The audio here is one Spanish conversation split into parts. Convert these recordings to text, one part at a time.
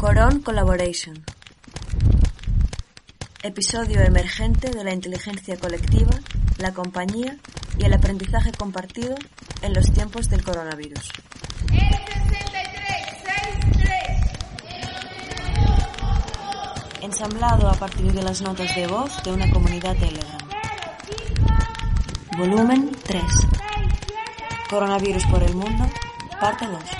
Coron Collaboration. Episodio emergente de la inteligencia colectiva, la compañía y el aprendizaje compartido en los tiempos del coronavirus. Ensamblado a partir de las notas de voz de una comunidad Telegram. Volumen 3. Coronavirus por el mundo, parte 2.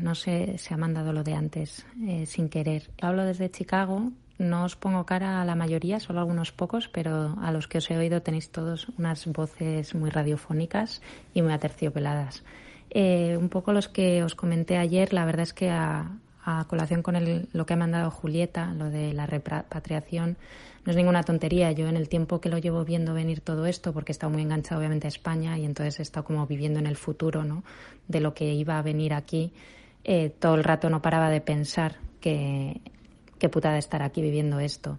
No sé si ha mandado lo de antes eh, sin querer. Hablo desde Chicago. No os pongo cara a la mayoría, solo a algunos pocos, pero a los que os he oído tenéis todos unas voces muy radiofónicas y muy aterciopeladas. Eh, un poco los que os comenté ayer, la verdad es que a, colación con lo que ha mandado Julieta, lo de la repatriación, no es ninguna tontería. Yo en el tiempo que lo llevo viendo venir todo esto, porque he estado muy enganchado obviamente a España y entonces he estado como viviendo en el futuro ¿no? de lo que iba a venir aquí, eh, todo el rato no paraba de pensar que qué putada estar aquí viviendo esto,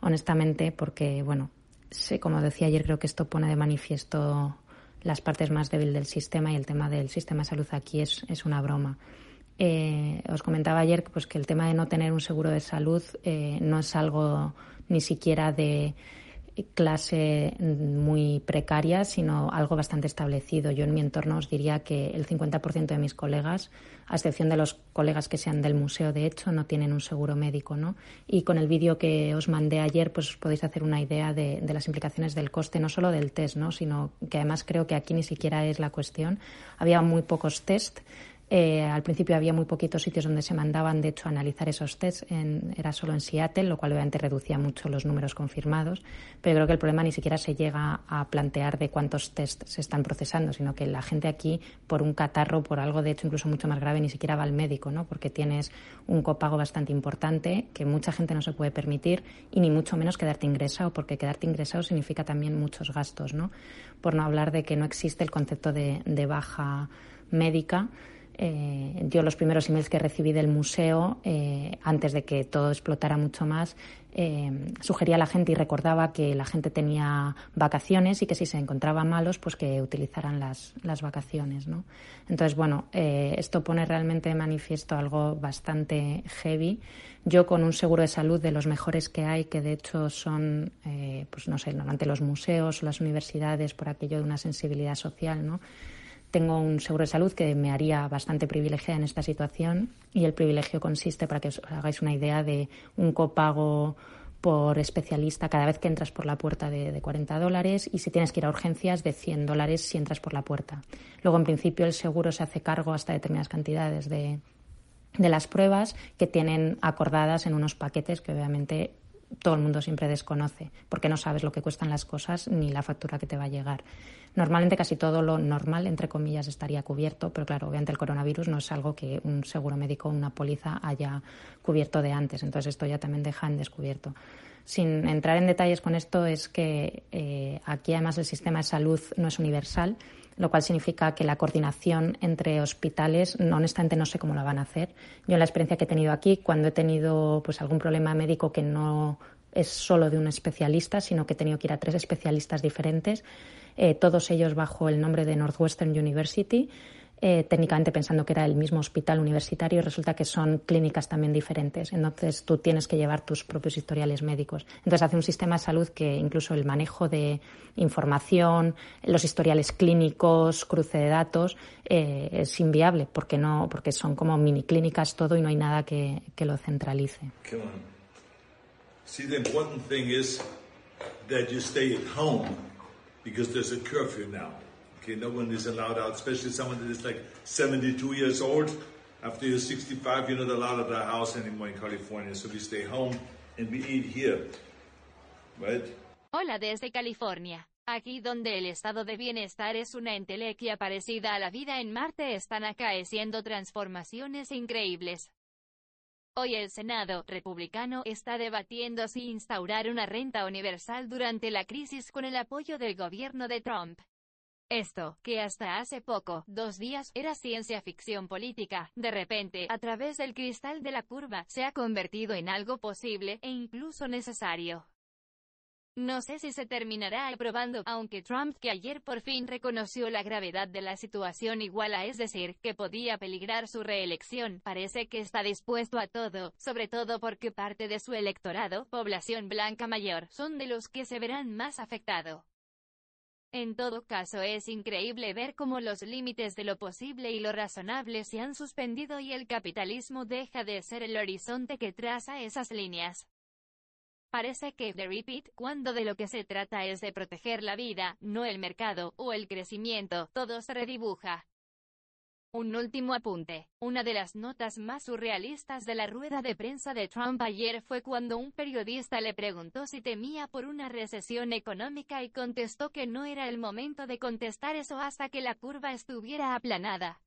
honestamente, porque, bueno, sé, como decía ayer, creo que esto pone de manifiesto las partes más débiles del sistema y el tema del sistema de salud aquí es, es una broma. Eh, os comentaba ayer pues, que el tema de no tener un seguro de salud eh, no es algo ni siquiera de clase muy precaria, sino algo bastante establecido. Yo en mi entorno os diría que el 50% de mis colegas, a excepción de los colegas que sean del museo, de hecho, no tienen un seguro médico. ¿no? Y con el vídeo que os mandé ayer, pues os podéis hacer una idea de, las implicaciones del coste, no solo del test, ¿no? sino que además creo que aquí ni siquiera es la cuestión. Había muy pocos test eh, al principio había muy poquitos sitios donde se mandaban, de hecho, a analizar esos tests. era solo en Seattle, lo cual obviamente reducía mucho los números confirmados. Pero creo que el problema ni siquiera se llega a plantear de cuántos tests se están procesando, sino que la gente aquí, por un catarro, por algo de hecho incluso mucho más grave, ni siquiera va al médico, ¿no? Porque tienes un copago bastante importante que mucha gente no se puede permitir y ni mucho menos quedarte ingresado, porque quedarte ingresado significa también muchos gastos, ¿no? Por no hablar de que no existe el concepto de baja médica eh, yo los primeros emails que recibí del museo, eh, antes de que todo explotara mucho más, eh, sugería a la gente y recordaba que la gente tenía vacaciones y que si se encontraban malos, pues que utilizaran las, las vacaciones. ¿no? Entonces, bueno, eh, esto pone realmente de manifiesto algo bastante heavy. Yo con un seguro de salud de los mejores que hay, que de hecho son, pues no sé, normalmente los museos las universidades por aquello de una sensibilidad social, ¿no? Tengo un seguro de salud que me haría bastante privilegiada en esta situación y el privilegio consiste, para que os hagáis una idea, de un copago por especialista cada vez que entras por la puerta de, de 40 dólares y si tienes que ir a urgencias de 100 dólares si entras por la puerta. Luego, en principio, el seguro se hace cargo hasta determinadas cantidades de, de las pruebas que tienen acordadas en unos paquetes que obviamente todo el mundo siempre desconoce, porque no sabes lo que cuestan las cosas ni la factura que te va a llegar. Normalmente casi todo lo normal, entre comillas, estaría cubierto, pero claro, obviamente el coronavirus no es algo que un seguro médico o una póliza haya cubierto de antes, entonces esto ya también deja en descubierto. Sin entrar en detalles con esto, es que eh, aquí además el sistema de salud no es universal, lo cual significa que la coordinación entre hospitales, no, honestamente no sé cómo la van a hacer. Yo en la experiencia que he tenido aquí, cuando he tenido pues algún problema médico que no es solo de un especialista, sino que he tenido que ir a tres especialistas diferentes, eh, todos ellos bajo el nombre de Northwestern University, eh, técnicamente pensando que era el mismo hospital universitario, resulta que son clínicas también diferentes. Entonces tú tienes que llevar tus propios historiales médicos. Entonces hace un sistema de salud que incluso el manejo de información, los historiales clínicos, cruce de datos, eh, es inviable porque no, porque son como mini clínicas todo y no hay nada que, que lo centralice. Because there's a curfew now. Okay, no one is allowed out, especially someone that is like 72 years old. After you're 65, you're not allowed at the house anymore in California. So we stay home and we eat here. Right? Hola desde California. Aquí donde el estado de bienestar es una entelequia parecida a la vida en Marte están acaeciendo transformaciones increíbles. Hoy el Senado republicano está debatiendo si instaurar una renta universal durante la crisis con el apoyo del gobierno de Trump. Esto, que hasta hace poco, dos días, era ciencia ficción política, de repente, a través del cristal de la curva, se ha convertido en algo posible, e incluso necesario. No sé si se terminará aprobando, aunque Trump, que ayer por fin reconoció la gravedad de la situación igual a es decir, que podía peligrar su reelección, parece que está dispuesto a todo, sobre todo porque parte de su electorado, población blanca mayor, son de los que se verán más afectados. En todo caso es increíble ver cómo los límites de lo posible y lo razonable se han suspendido y el capitalismo deja de ser el horizonte que traza esas líneas. Parece que The Repeat, cuando de lo que se trata es de proteger la vida, no el mercado, o el crecimiento, todo se redibuja. Un último apunte. Una de las notas más surrealistas de la rueda de prensa de Trump ayer fue cuando un periodista le preguntó si temía por una recesión económica y contestó que no era el momento de contestar eso hasta que la curva estuviera aplanada.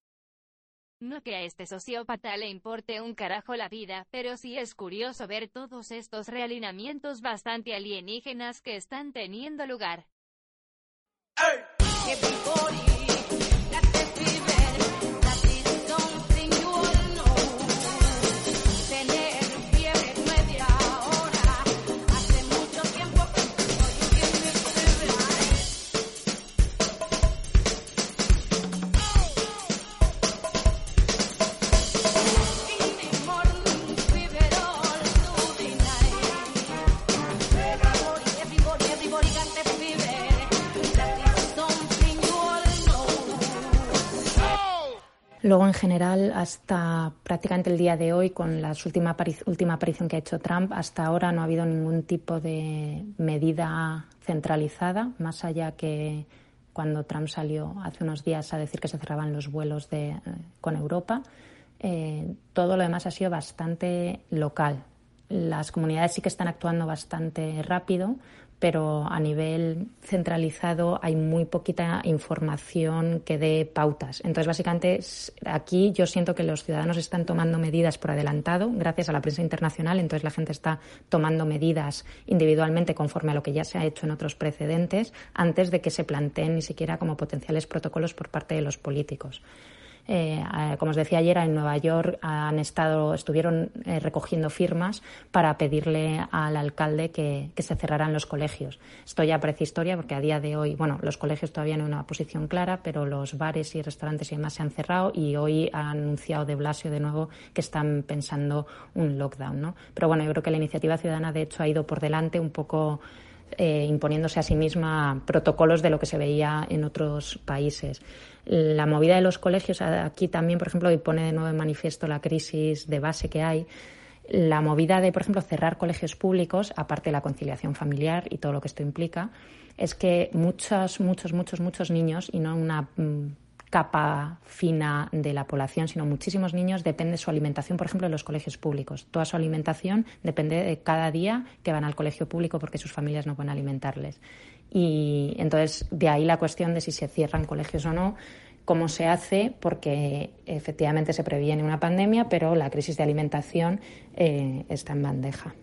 No que a este sociópata le importe un carajo la vida, pero sí es curioso ver todos estos realineamientos bastante alienígenas que están teniendo lugar. Luego, en general, hasta prácticamente el día de hoy, con la última, última aparición que ha hecho Trump, hasta ahora no ha habido ningún tipo de medida centralizada, más allá que cuando Trump salió hace unos días a decir que se cerraban los vuelos de, eh, con Europa. Eh, todo lo demás ha sido bastante local. Las comunidades sí que están actuando bastante rápido, pero a nivel centralizado hay muy poquita información que dé pautas. Entonces, básicamente, aquí yo siento que los ciudadanos están tomando medidas por adelantado, gracias a la prensa internacional, entonces la gente está tomando medidas individualmente conforme a lo que ya se ha hecho en otros precedentes, antes de que se planteen ni siquiera como potenciales protocolos por parte de los políticos. Eh, como os decía ayer, en Nueva York han estado, estuvieron eh, recogiendo firmas para pedirle al alcalde que, se cerraran los colegios. Esto ya parece historia porque a día de hoy, bueno, los colegios todavía no en una posición clara, pero los bares y restaurantes y demás se han cerrado y hoy ha anunciado de Blasio de nuevo que están pensando un lockdown, ¿no? Pero bueno, yo creo que la iniciativa ciudadana de hecho ha ido por delante un poco eh, imponiéndose a sí misma protocolos de lo que se veía en otros países. La movida de los colegios, aquí también, por ejemplo, y pone de nuevo en manifiesto la crisis de base que hay. La movida de, por ejemplo, cerrar colegios públicos, aparte de la conciliación familiar y todo lo que esto implica, es que muchos, muchos, muchos, muchos niños, y no una mm, capa fina de la población, sino muchísimos niños, depende de su alimentación, por ejemplo, en los colegios públicos. Toda su alimentación depende de cada día que van al colegio público porque sus familias no pueden alimentarles. Y entonces, de ahí la cuestión de si se cierran colegios o no, cómo se hace, porque efectivamente se previene una pandemia, pero la crisis de alimentación eh, está en bandeja.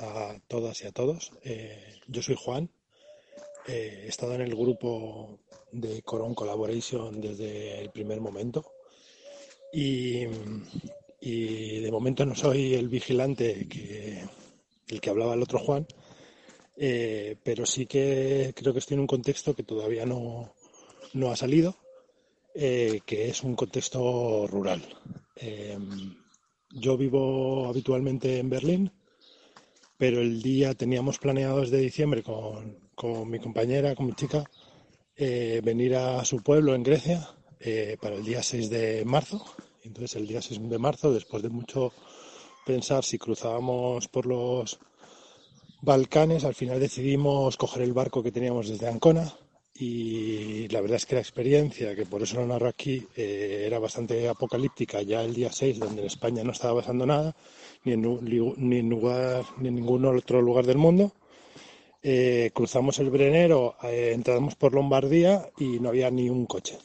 A todas y a todos. Eh, yo soy Juan. Eh, he estado en el grupo de Coron Collaboration desde el primer momento. Y, de momento no soy el vigilante que el que hablaba el otro Juan, eh, pero sí que creo que estoy en un contexto que todavía no, no ha salido que es un contexto rural. Yo vivo habitualmente en Berlín, pero el día teníamos planeado desde diciembre con, con mi compañera, con mi chica, eh, venir a su pueblo en Grecia eh, para el día 6 de marzo. Entonces el día 6 de marzo, después de mucho pensar si cruzábamos por los Balcanes, al final decidimos coger el barco que teníamos desde Ancona y la verdad es que la experiencia, que por eso lo narro aquí, eh, era bastante apocalíptica ya el día 6, donde en España no estaba pasando nada, ni en, lugar, ni en ningún otro lugar del mundo. Eh, cruzamos el Brenero, eh, entramos por Lombardía y no había ni un coche.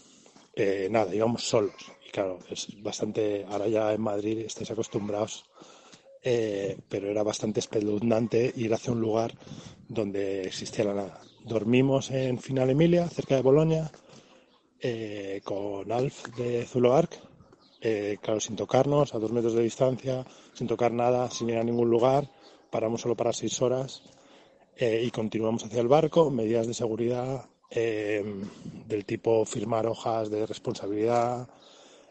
nada, íbamos solos. Y claro, es bastante, ahora ya en Madrid estáis acostumbrados pero era bastante espeluznante ir hacia un lugar donde existía la nada. Dormimos en Final Emilia, cerca de Bolonia, eh, con Alf de Zuloark, eh, claro, sin tocarnos, a dos metros de distancia, sin tocar nada, sin ir a ningún lugar, paramos solo para seis horas y continuamos hacia el barco, medidas de seguridad del tipo firmar hojas de responsabilidad,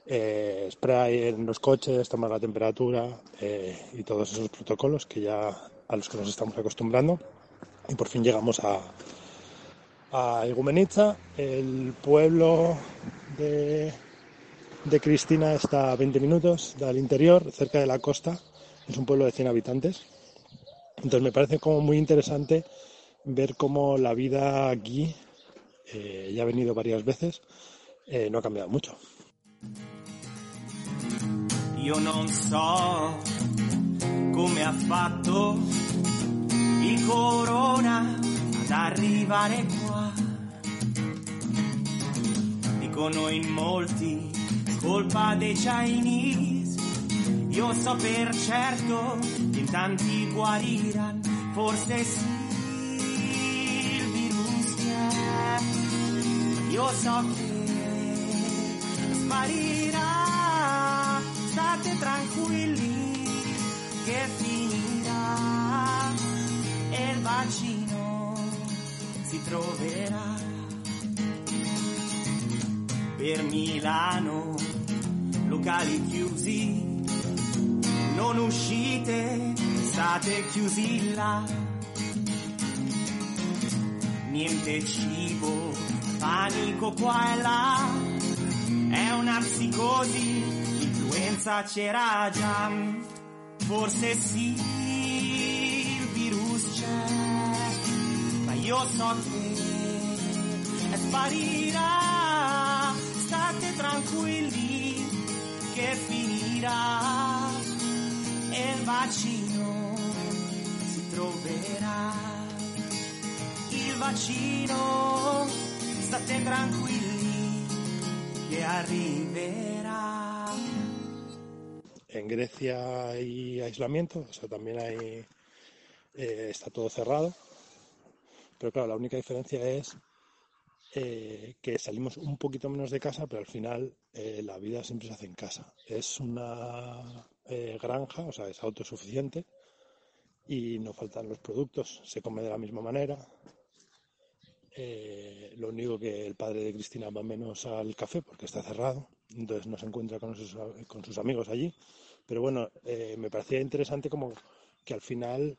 eh, spray en los coches, tomar la temperatura eh, y todos esos protocolos que ya a los que nos estamos acostumbrando. Y por fin llegamos a, a el pueblo de, de Cristina está a 20 minutos del interior, cerca de la costa. Es un pueblo de 100 habitantes. Entonces me parece como muy interesante ver cómo la vida aquí, eh, ya ha venido varias veces, no ha cambiado mucho. So come ha corona ad arrivare qua. Dicono in molti colpa dei Chinese. Io so per certo che in tanti guariranno, forse sì, il virus c'è. Io so che sparirà state tranquilli che finirà il bacino si troverà. Per Milano, locali chiusi, non uscite, state chiusi là. Niente cibo, panico qua e là, è una psicosi l'influenza c'era già, forse sì, ma io so che sparirà, state tranquilli che finirà e il vaccino si troverà. Il vaccino, state tranquilli che arriverà. En Grecia hay aislamiento, o sea, también hay, eh, está todo cerrado. Pero claro, la única diferencia es eh, que salimos un poquito menos de casa, pero al final eh, la vida siempre se hace en casa. Es una granja, o sea, es autosuficiente y no faltan los productos, se come de la misma manera. lo único que el padre de Cristina va menos al café porque está cerrado, entonces no se encuentra con con sus amigos allí pero bueno, eh, me parecía interesante como que al final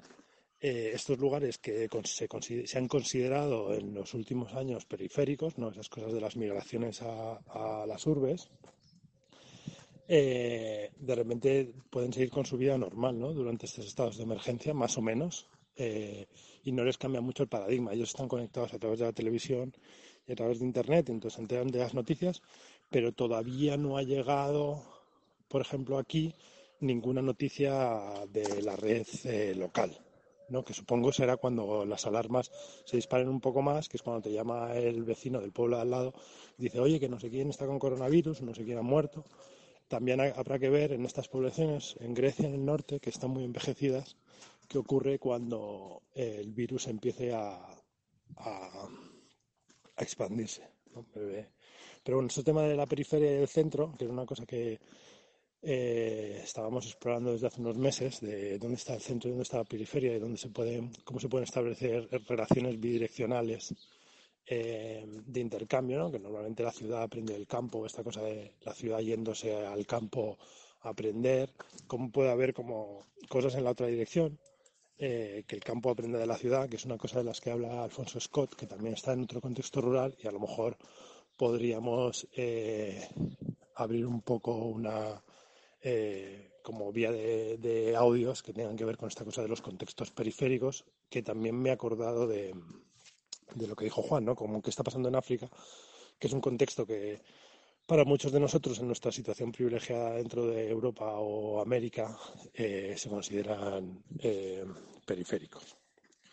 eh, estos lugares que se, han considerado en los últimos años periféricos, ¿no? esas cosas de las migraciones a, las urbes, eh, de repente pueden seguir con su vida normal ¿no? durante estos estados de emergencia, más o menos, y no les cambia mucho el paradigma. Ellos están conectados a través de la televisión y a través de Internet, entonces se enteran de las noticias, pero todavía no ha llegado, por ejemplo, aquí ninguna noticia de la red eh, local, ¿no? que supongo será cuando las alarmas se disparen un poco más, que es cuando te llama el vecino del pueblo de al lado y dice, oye, que no sé quién está con coronavirus, no sé quién ha muerto. También habrá que ver en estas poblaciones, en Grecia, en el norte, que están muy envejecidas, qué ocurre cuando el virus empiece a, a, expandirse. Pero bueno, ese tema de la periferia y del centro, que es una cosa que, eh, estábamos explorando desde hace unos meses de dónde está el centro dónde está la periferia y dónde se pueden, cómo se pueden establecer relaciones bidireccionales eh, de intercambio, ¿no? que normalmente la ciudad aprende del campo, esta cosa de la ciudad yéndose al campo a aprender, cómo puede haber como cosas en la otra dirección, eh, que el campo aprenda de la ciudad, que es una cosa de las que habla Alfonso Scott, que también está en otro contexto rural y a lo mejor podríamos eh, abrir un poco una como vía de, audios que tengan que ver con esta cosa de los contextos periféricos, que también me he acordado de, de lo que dijo Juan, ¿no? Como que está pasando en África, que es un contexto que para muchos de nosotros en nuestra situación privilegiada dentro de Europa o América eh, se consideran eh, periféricos.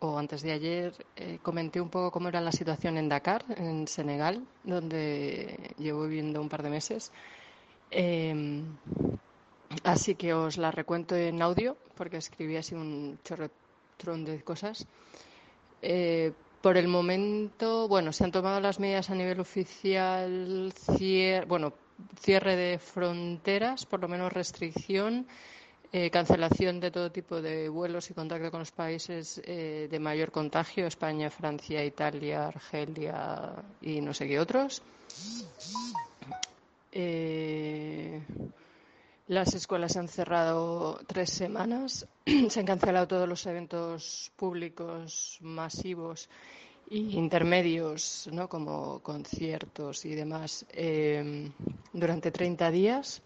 o antes de ayer eh, comenté un poco cómo era la situación en Dakar, en Senegal, donde llevo viviendo un par de meses. Em, así que os la recuento en audio porque escribí así un chorretrón de cosas. Eh, por el momento, bueno, se han tomado las medidas a nivel oficial, bueno, cierre de fronteras, por lo menos restricción, eh, cancelación de todo tipo de vuelos y contacto con los países eh, de mayor contagio, España, Francia, Italia, Argelia y no sé qué otros. Eh, las escuelas han cerrado tres semanas, se han cancelado todos los eventos públicos masivos intermedios, ¿no? como conciertos y demás, em, durante 30 días.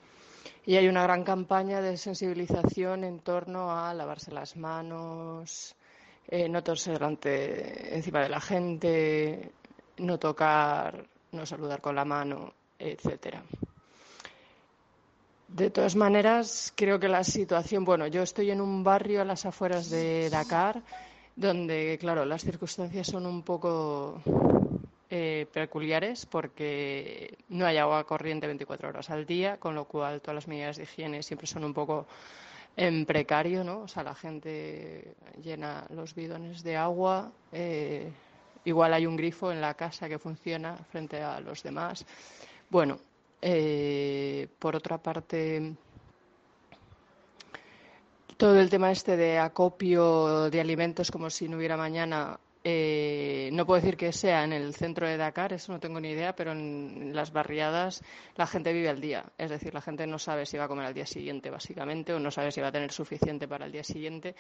Y hay una gran campaña de sensibilización en torno a lavarse las manos, eh, no toser delante, encima de la gente, no tocar, no saludar con la mano, etcétera. De todas maneras, creo que la situación, bueno, yo estoy en un barrio a las afueras de Dakar donde, claro, las circunstancias son un poco eh, peculiares porque no hay agua corriente 24 horas al día, con lo cual todas las medidas de higiene siempre son un poco en precario, ¿no? O sea, la gente llena los bidones de agua, eh, igual hay un grifo en la casa que funciona frente a los demás. Bueno, eh, por otra parte, todo el tema este de acopio de alimentos como si no hubiera mañana, eh, no puedo decir que sea en el centro de Dakar, eso no tengo ni idea, pero en las barriadas la gente vive al día. Es decir, la gente no sabe si va a comer al día siguiente, básicamente, o no sabe si va a tener suficiente para el día siguiente,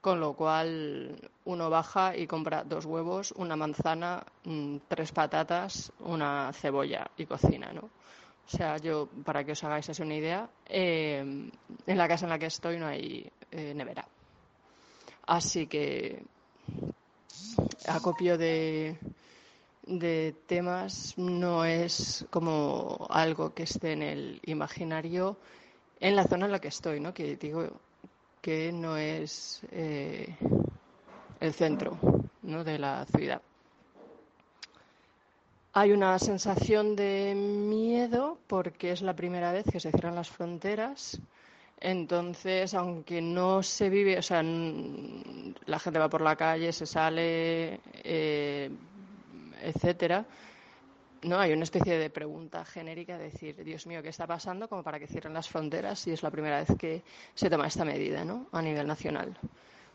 con lo cual uno baja y compra dos huevos, una manzana, mm, tres patatas, una cebolla y cocina, ¿no? O sea, yo, para que os hagáis así una idea, eh, en la casa en la que estoy no hay eh, nevera. Así que acopio de, temas no es como algo que esté en el imaginario en la zona en la que estoy, ¿no? Que digo que no es eh, el centro ¿no? de la ciudad. Hay una sensación de miedo porque es la primera vez que se cierran las fronteras. Entonces, aunque no se vive, o sea, la gente va por la calle, se sale, eh, etcétera, no hay una especie de pregunta genérica de decir, Dios mío, ¿qué está pasando? Como para que cierren las fronteras y es la primera vez que se toma esta medida, ¿no? A nivel nacional.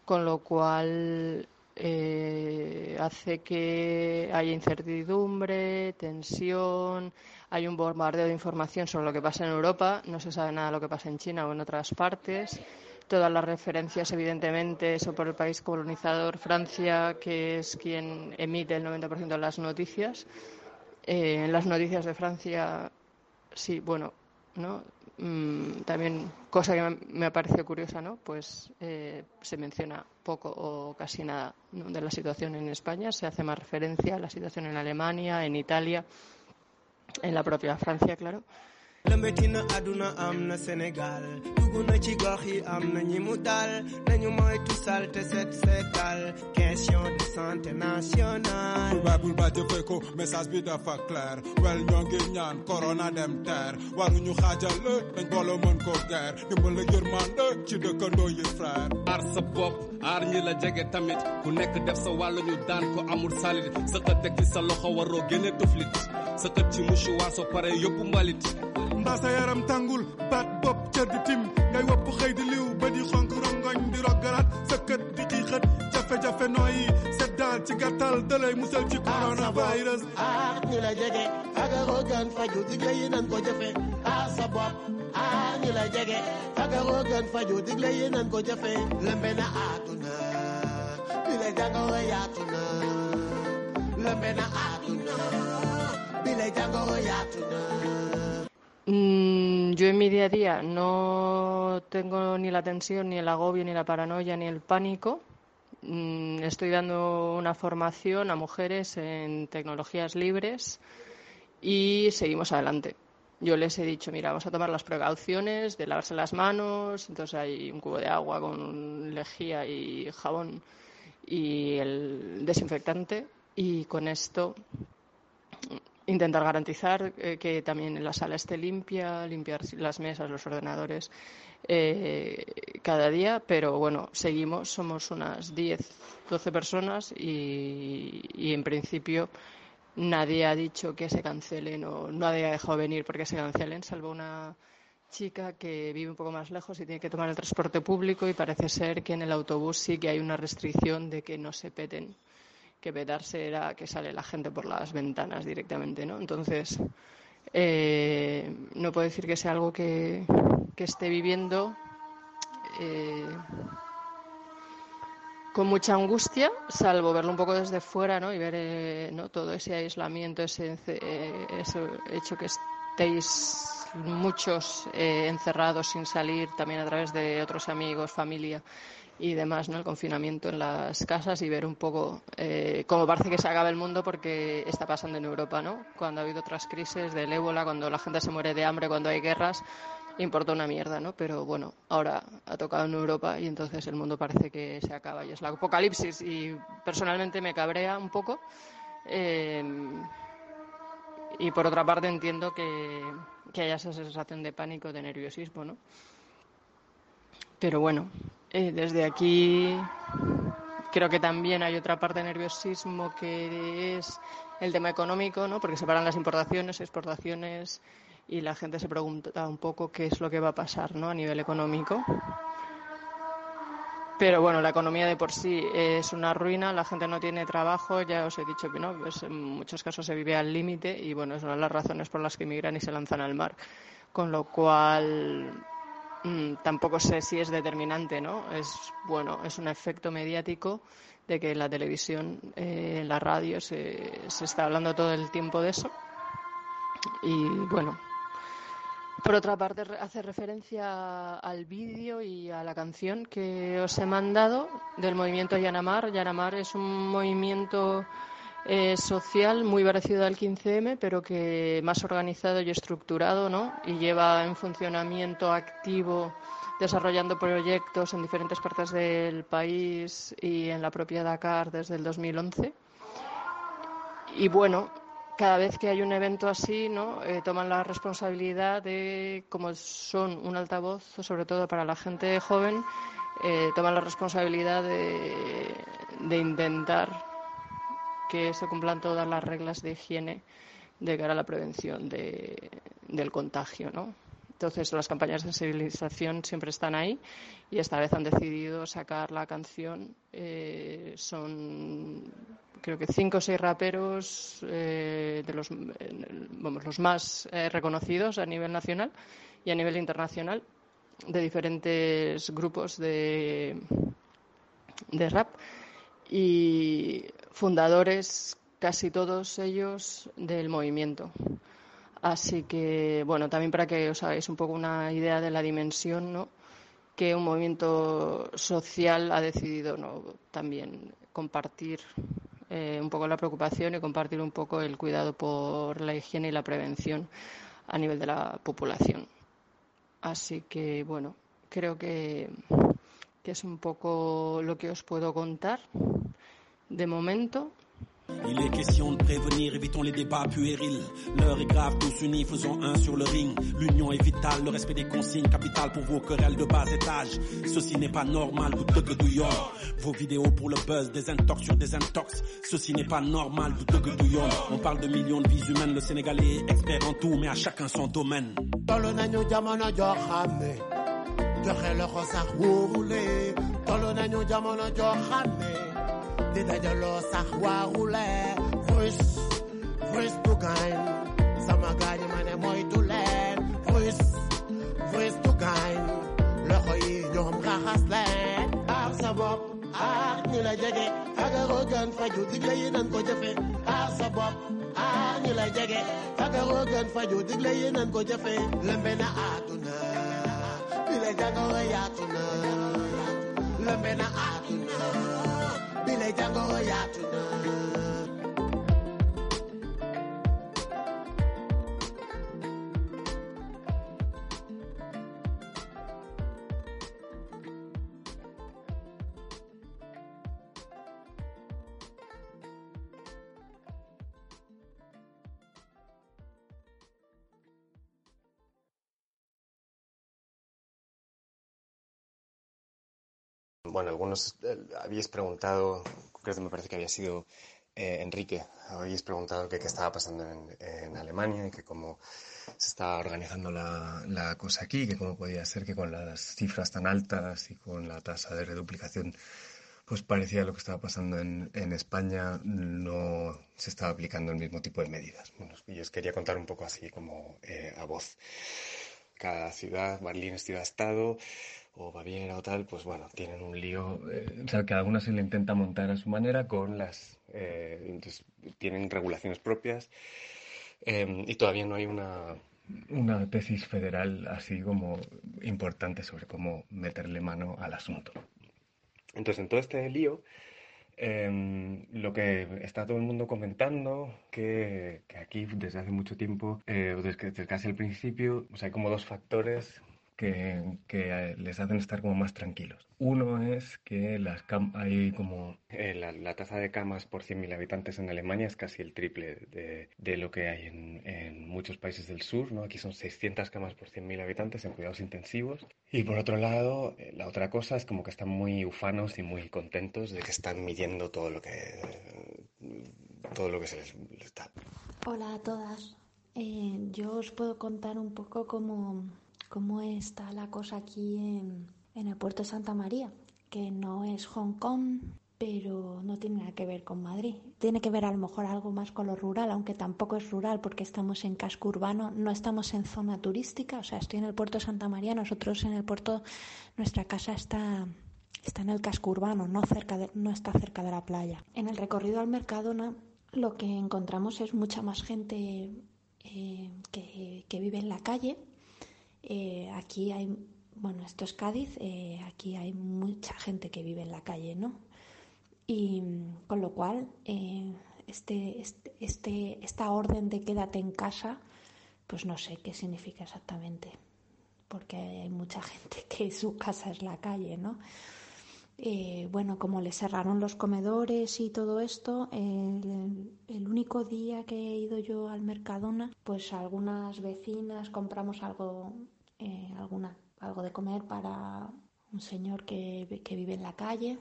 Con lo cual, eh, hace que haya incertidumbre, tensión, hay un bombardeo de información sobre lo que pasa en Europa, no se sabe nada de lo que pasa en China o en otras partes. Todas las referencias, evidentemente, son por el país colonizador, Francia, que es quien emite el 90% de las noticias. Eh, en las noticias de Francia, sí, bueno, ¿no? Mm, también, cosa que me ha parecido curiosa, ¿no? Pues eh, se menciona poco o casi nada de la situación en España. Se hace más referencia a la situación en Alemania, en Italia, en la propia Francia, claro. Santé nationale. Bulba bulba jëfe ko message bi dafa clair. Wel ñoo ngi ñaan corona dem ter waruñu xaajale eh, dañ boole mën ko guerre. Dimbal ak yërmande ci dëkkandoo yi frère. aar sa bopp aar ñi la jege tamit. Ku nekk def sa wàll ñu daan ko amul salit. Sëqat teg ci sa loxo waroo génne tuflit sëqat ci mouchoir soo pare yóbbu mbalit mbaa sa yaram tàngul baat bopp cër di tim. Ngay wopp xëy di liw ba di xonk rongoñ di roggaraat sa kët di xiixat jafe-jafe nooyi set daal ci gàttal dalay musal ci coronavirus. Aar ñi la jege fagaroo gën faju digle yi nan ko jëfe aar sa bopp aar ñi la jege fagaroo gën faju digle yi nan ko jëfe lëmbe na àdduna bi la jàngoro yaatu na lëmbe na àdduna Mm, yo en mi día a día no tengo ni la tensión, ni el agobio, ni la paranoia, ni el pánico. Mm, estoy dando una formación a mujeres en tecnologías libres y seguimos adelante. Yo les he dicho, mira, vamos a tomar las precauciones de lavarse las manos, entonces hay un cubo de agua con lejía y jabón y el desinfectante y con esto intentar garantizar eh, que también la sala esté limpia, limpiar las mesas, los ordenadores eh, cada día, pero bueno, seguimos, somos unas 10, 12 personas y, y, en principio nadie ha dicho que se cancelen o nadie ha dejado venir porque se cancelen, salvo una chica que vive un poco más lejos y tiene que tomar el transporte público y parece ser que en el autobús sí que hay una restricción de que no se peten que petarse era que sale la gente por las ventanas directamente, ¿no? Entonces, eh, no puedo decir que sea algo que, esté viviendo eh, con mucha angustia, salvo verlo un poco desde fuera, ¿no? Y ver eh, ¿no? todo ese aislamiento, ese, ese hecho que estéis muchos encerrados sin salir, también a través de otros amigos, familia y demás, ¿no? El confinamiento en las casas y ver un poco eh, cómo parece que se acaba el mundo porque está pasando en Europa, ¿no? Cuando ha habido otras crisis del ébola, cuando la gente se muere de hambre, cuando hay guerras, importa una mierda, ¿no? Pero bueno, ahora ha tocado en Europa y entonces el mundo parece que se acaba y es la apocalipsis y personalmente me cabrea un poco. Eh, y por otra parte entiendo que, que haya esa sensación de pánico, de nerviosismo, ¿no? Pero bueno, eh, desde aquí creo que también hay otra parte de nerviosismo que es el tema económico, ¿no? Porque se paran las importaciones, exportaciones y la gente se pregunta un poco qué es lo que va a pasar, ¿no? A nivel económico. Pero bueno, la economía de por sí es una ruina, la gente no tiene trabajo, ya os he dicho que no, pues en muchos casos se vive al límite y bueno, es una de las razones por las que emigran y se lanzan al mar. Con lo cual, mmm, tampoco sé si es determinante, ¿no? Es bueno, es un efecto mediático de que en la televisión, eh, en la radio se, se está hablando todo el tiempo de eso. Y bueno, por otra parte, hace referencia al vídeo y a la canción que os he mandado del movimiento Yanamar. Yanamar es un movimiento eh, social muy parecido al 15M, pero que más organizado y estructurado, ¿no? Y lleva en funcionamiento activo, desarrollando proyectos en diferentes partes del país y en la propia Dakar desde el 2011. Y bueno, cada vez que hay un evento así, ¿no? Eh, toman la responsabilidad de, como son un altavoz, sobre todo para la gente joven, eh, toman la responsabilidad de, de, intentar que se cumplan todas las reglas de higiene de cara a la prevención de, del contagio, ¿no? Entonces, las campañas de sensibilización siempre están ahí y esta vez han decidido sacar la canción. Eh, son, creo que cinco o seis raperos eh, de los, vamos, los más eh, reconocidos a nivel nacional y a nivel internacional de diferentes grupos de, de rap y fundadores, casi todos ellos, del movimiento. Así que, bueno, también para que os hagáis un poco una idea de la dimensión, ¿no? Que un movimiento social ha decidido, ¿no? También compartir eh, un poco la preocupación y compartir un poco el cuidado por la higiene y la prevención a nivel de la población. Así que, bueno, creo que, que es un poco lo que os puedo contar. De momento, Il est question de prévenir, évitons les débats puérils. L'heure est grave, tous unis, faisons un sur le ring. L'union est vitale, le respect des consignes, capital pour vos querelles de bas étage. Ceci n'est pas normal, vous douillon. Vos vidéos pour le buzz, des intox sur des intox. Ceci n'est pas normal, vous douillon. On parle de millions de vies humaines, le Sénégalais est expert en tout, mais à chacun son domaine. Di dajaloo sax waarule frus frus du gaañ sama gaañ ma ne moytu leen frus frus du gaañ loxo yi ñoom raxas leen aar sa bopp aar ñi la jege fagaroo gën faju digle yi nan ko jëfe aar sa bopp aar ñi la jege fagaroo gën faju digle yi nan ko jëfe lëmbe na àdduna bi la jàngoro yaatu na. Lëmbe na àdduna bi la jàngoro algunos eh, habíais preguntado, creo que me parece que había sido eh, Enrique, habéis preguntado qué estaba pasando en, en Alemania y que cómo se estaba organizando la, la cosa aquí, que cómo podía ser que con las cifras tan altas y con la tasa de reduplicación pues parecía lo que estaba pasando en, en España no se estaba aplicando el mismo tipo de medidas. Bueno, y os quería contar un poco así como eh, a voz. Cada ciudad, Berlín es ciudad-estado, o Baviera o tal, pues bueno, tienen un lío. eh, o sea, cada una se le intenta montar a su manera con las. eh, tienen regulaciones propias eh, y todavía no hay una, una tesis federal así como importante sobre cómo meterle mano al asunto. Entonces, en todo este lío, eh, lo que está todo el mundo comentando, que, aquí desde hace mucho tiempo, eh, o desde, casi el principio, pues hay como dos factores que, que les hacen estar como más tranquilos. Uno es que las cam- hay como eh, la, la tasa de camas por 100.000 habitantes en Alemania es casi el triple de, de lo que hay en, en muchos países del sur, ¿no? Aquí son 600 camas por 100.000 habitantes en cuidados intensivos. Y por otro lado, eh, la otra cosa es como que están muy ufanos y muy contentos de que están midiendo todo lo que todo lo que se les, les da. Hola a todas. Eh, yo os puedo contar un poco cómo, cómo está la cosa aquí en, el puerto de Santa María, que no es Hong Kong, pero no tiene nada que ver con Madrid. Tiene que ver a lo mejor algo más con lo rural, aunque tampoco es rural porque estamos en casco urbano, no estamos en zona turística, o sea, estoy en el puerto de Santa María, nosotros en el puerto, nuestra casa está está en el casco urbano, no, cerca de- no está cerca de la playa. En el recorrido al Mercadona lo que encontramos es mucha más gente eh, que vive en la calle. Eh, aquí hay, bueno, esto es Cádiz, eh, aquí hay mucha gente que vive en la calle, ¿no? Y con lo cual, eh, este, este, este- esta orden de quédate en casa, pues no sé qué significa exactamente, porque hay mucha gente que su casa es la calle, ¿no? Bueno, como le cerraron los comedores y todo esto, el, el único día que he ido yo al Mercadona, pues algunas vecinas compramos algo, eh, alguna, algo de comer para un señor que, que vive en la calle.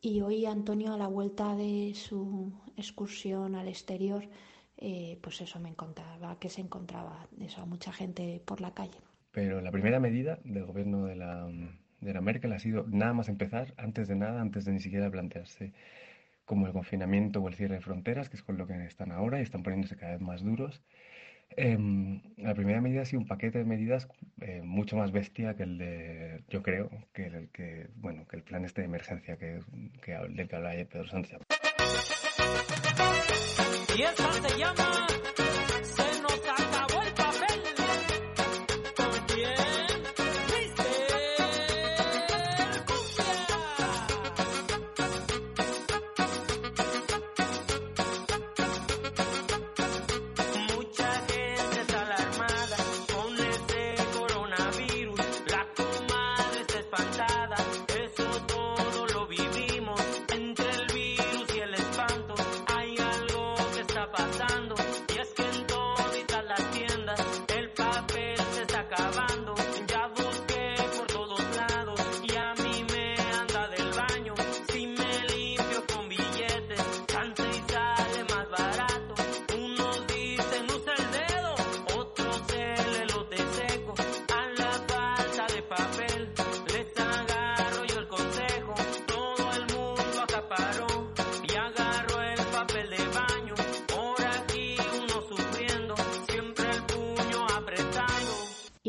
Y hoy Antonio, a la vuelta de su excursión al exterior, eh, pues eso me encontraba, que se encontraba eso, mucha gente por la calle. Pero la primera medida del gobierno de la, de la Merkel ha sido nada más empezar, antes de nada, antes de ni siquiera plantearse como el confinamiento o el cierre de fronteras, que es con lo que están ahora y están poniéndose cada vez más duros. Em, la primera medida ha sido un paquete de medidas eh, mucho más bestia que el de, yo creo, que el que, bueno, que el plan este de emergencia que, que, del que hablaba Pedro Sánchez.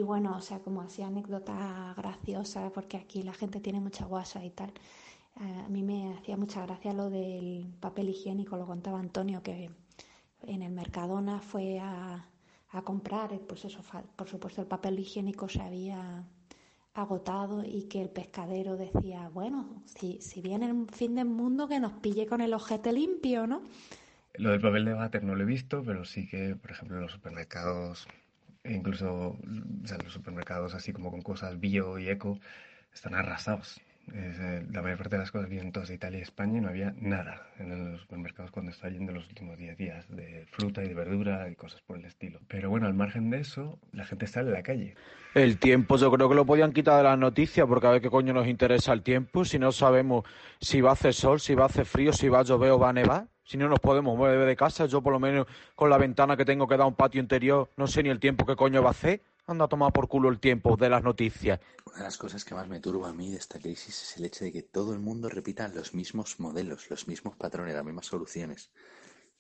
Bueno, o sea, como así anécdota graciosa, porque aquí la gente tiene mucha guasa y tal. A mí me hacía mucha gracia lo del papel higiénico, lo contaba Antonio, que en el Mercadona fue a, a comprar, pues eso, por supuesto el papel higiénico se había agotado y que el pescadero decía, bueno, si, si viene el fin del mundo que nos pille con el ojete limpio, ¿no? Lo del papel de váter no lo he visto, pero sí que, por ejemplo, en los supermercados, incluso o sea, los supermercados así como con cosas bio y eco, están arrasados. Es, eh, la mayor parte de las cosas vienen todas de Italia y España y no había nada en los supermercados cuando estaba yendo los últimos 10 días de fruta y de verdura y cosas por el estilo. Pero bueno, al margen de eso, la gente sale a la calle. El tiempo yo creo que lo podían quitar de las noticias porque a ver qué coño nos interesa el tiempo si no sabemos si va a hacer sol, si va a hacer frío, si va a llover o va a nevar. Si no nos podemos mover de casa, yo por lo menos con la ventana que tengo que dar a un patio interior, no sé ni el tiempo que coño va a hacer. Anda a tomar por culo el tiempo de las noticias. Una de las cosas que más me turba a mí de esta crisis es el hecho de que todo el mundo repita los mismos modelos, los mismos patrones, las mismas soluciones.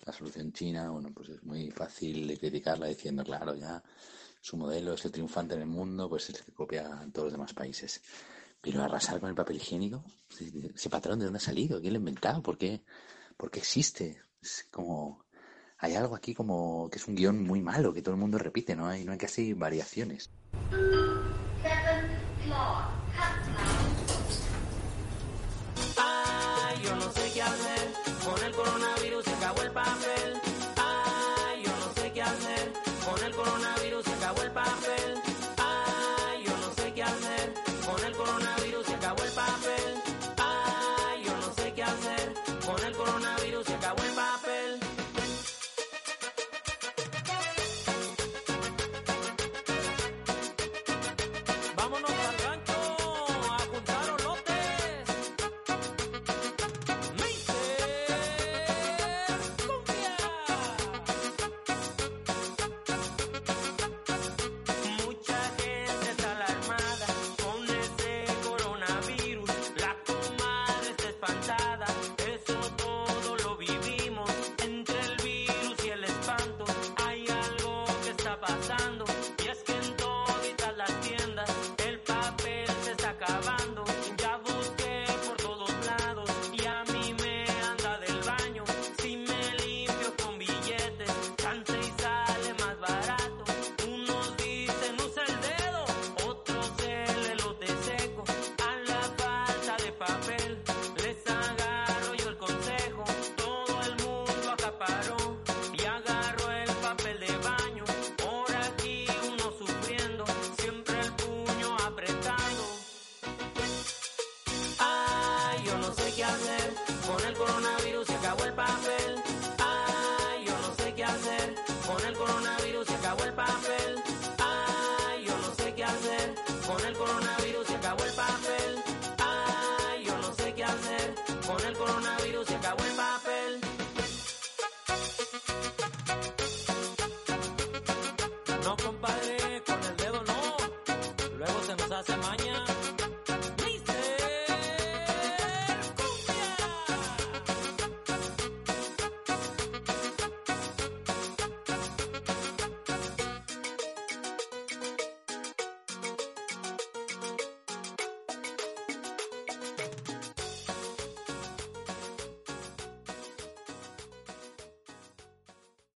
La solución china, bueno, pues es muy fácil de criticarla diciendo, claro, ya su modelo es el triunfante en el mundo, pues es el que copia en todos los demás países. Pero arrasar con el papel higiénico, ese patrón de dónde ha salido, quién lo ha inventado, por qué, por qué existe. Es como, hay algo aquí como que es un guion muy malo, que todo el mundo repite, no hay, no hay casi variaciones. Ay, yo no sé